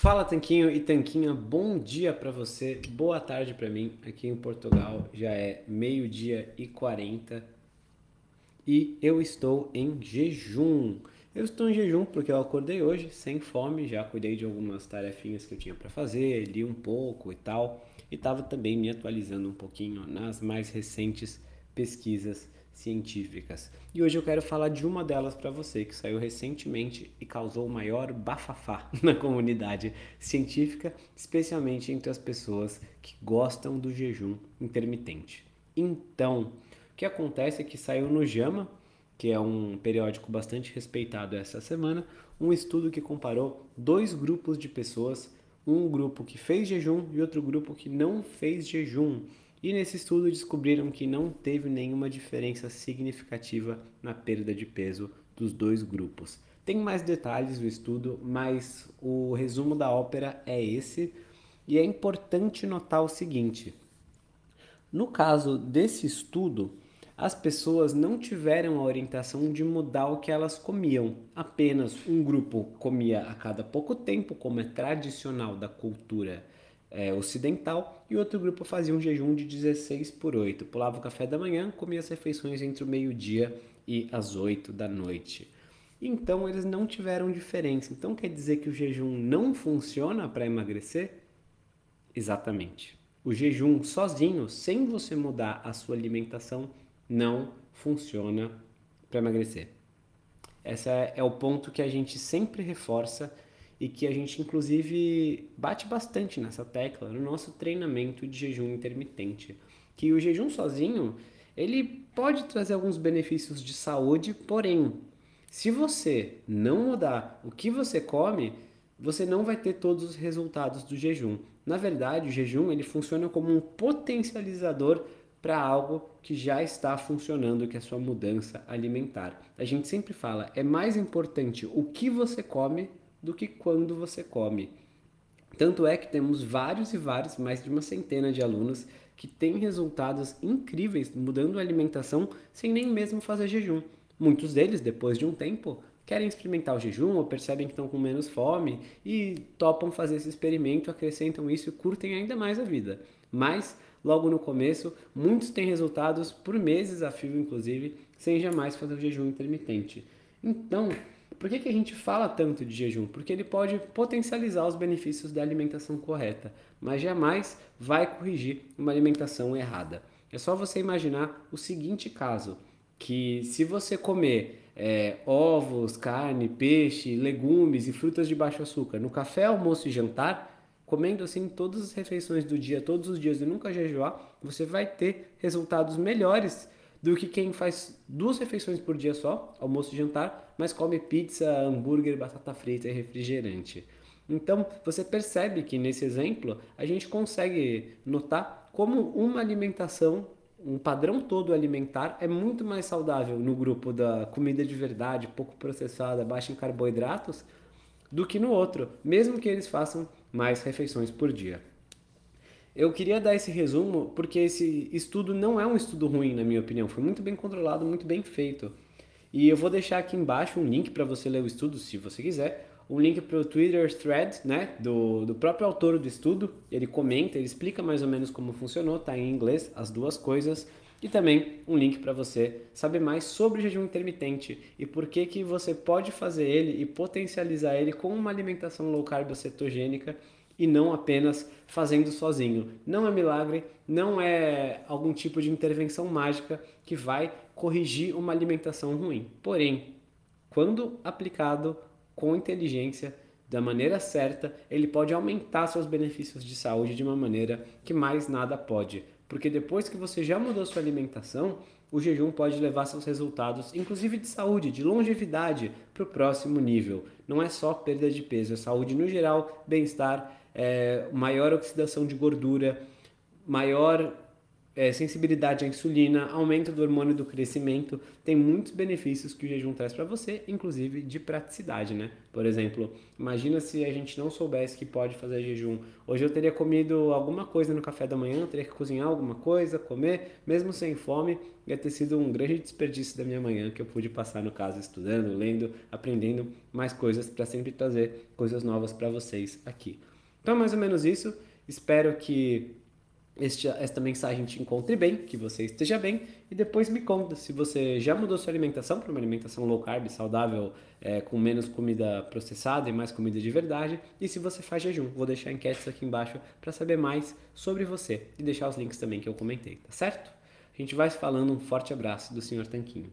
Fala Tanquinho e Tanquinha, bom dia para você, boa tarde para mim. Aqui em Portugal já é meio-dia e 40 e eu estou em jejum. Eu estou em jejum porque eu acordei hoje sem fome, já cuidei de algumas tarefinhas que eu tinha para fazer, li um pouco e tal, e estava também me atualizando um pouquinho nas mais recentes pesquisas científicas. E hoje eu quero falar de uma delas para você que saiu recentemente e causou o maior bafafá na comunidade científica, especialmente entre as pessoas que gostam do jejum intermitente. Então, o que acontece é que saiu no JAMA, que é um periódico bastante respeitado essa semana, um estudo que comparou dois grupos de pessoas, um grupo que fez jejum e outro grupo que não fez jejum. E nesse estudo descobriram que não teve nenhuma diferença significativa na perda de peso dos dois grupos. Tem mais detalhes do estudo, mas o resumo da ópera é esse. E é importante notar o seguinte: no caso desse estudo, as pessoas não tiveram a orientação de mudar o que elas comiam. Apenas um grupo comia a cada pouco tempo, como é tradicional da cultura é, ocidental, e outro grupo fazia um jejum de 16 por 8. Pulava o café da manhã, comia as refeições entre o meio-dia e as 8 da noite. Então eles não tiveram diferença. Então quer dizer que o jejum não funciona para emagrecer? Exatamente. O jejum sozinho, sem você mudar a sua alimentação, não funciona para emagrecer. Esse é o ponto que a gente sempre reforça e que a gente inclusive bate bastante nessa tecla no nosso treinamento de jejum intermitente, que o jejum sozinho, ele pode trazer alguns benefícios de saúde, porém, se você não mudar o que você come, você não vai ter todos os resultados do jejum. Na verdade, o jejum ele funciona como um potencializador para algo que já está funcionando, que é a sua mudança alimentar. A gente sempre fala, é mais importante o que você come do que quando você come. Tanto é que temos vários e vários, mais de uma centena de alunos que têm resultados incríveis mudando a alimentação sem nem mesmo fazer jejum. Muitos deles, depois de um tempo, querem experimentar o jejum ou percebem que estão com menos fome e topam fazer esse experimento, acrescentam isso e curtem ainda mais a vida. Mas, logo no começo, muitos têm resultados por meses a fio, inclusive, sem jamais fazer o jejum intermitente. Então, por que, que a gente fala tanto de jejum? Porque ele pode potencializar os benefícios da alimentação correta, mas jamais vai corrigir uma alimentação errada. É só você imaginar o seguinte caso, que se você comer é, ovos, carne, peixe, legumes e frutas de baixo açúcar no café, almoço e jantar, comendo assim todas as refeições do dia, todos os dias e nunca jejuar, você vai ter resultados melhores do que quem faz duas refeições por dia só, almoço e jantar, mas come pizza, hambúrguer, batata frita e refrigerante. Então, você percebe que nesse exemplo a gente consegue notar como uma alimentação, um padrão todo alimentar é muito mais saudável no grupo da comida de verdade, pouco processada, baixa em carboidratos, do que no outro, mesmo que eles façam mais refeições por dia. Eu queria dar esse resumo porque esse estudo não é um estudo ruim, na minha opinião. Foi muito bem controlado, muito bem feito. E eu vou deixar aqui embaixo um link para você ler o estudo, se você quiser. Um link para o Twitter thread, né, do, do próprio autor do estudo. Ele comenta, ele explica mais ou menos como funcionou, tá em inglês, as duas coisas. E também um link para você saber mais sobre o jejum intermitente e por que, que você pode fazer ele e potencializar ele com uma alimentação low carb cetogênica e não apenas fazendo sozinho. Não é milagre, não é algum tipo de intervenção mágica que vai corrigir uma alimentação ruim. Porém, quando aplicado com inteligência, da maneira certa, ele pode aumentar seus benefícios de saúde de uma maneira que mais nada pode. Porque depois que você já mudou sua alimentação, o jejum pode levar seus resultados, inclusive de saúde, de longevidade, para o próximo nível. Não é só perda de peso, é saúde no geral, bem-estar, é, maior oxidação de gordura, maior é, sensibilidade à insulina, aumento do hormônio do crescimento, tem muitos benefícios que o jejum traz para você, inclusive de praticidade, né? Por exemplo, imagina se a gente não soubesse que pode fazer jejum. Hoje eu teria comido alguma coisa no café da manhã, teria que cozinhar alguma coisa, comer, mesmo sem fome, ia ter sido um grande desperdício da minha manhã que eu pude passar no caso estudando, lendo, aprendendo mais coisas para sempre trazer coisas novas para vocês aqui. Então, é mais ou menos isso. Espero que este, esta mensagem te encontre bem, que você esteja bem e depois me conta se você já mudou sua alimentação para uma alimentação low carb, saudável, é, com menos comida processada e mais comida de verdade e se você faz jejum. Vou deixar enquetes aqui embaixo para saber mais sobre você e deixar os links também que eu comentei, tá certo? A gente vai se falando, um forte abraço do Sr. Tanquinho.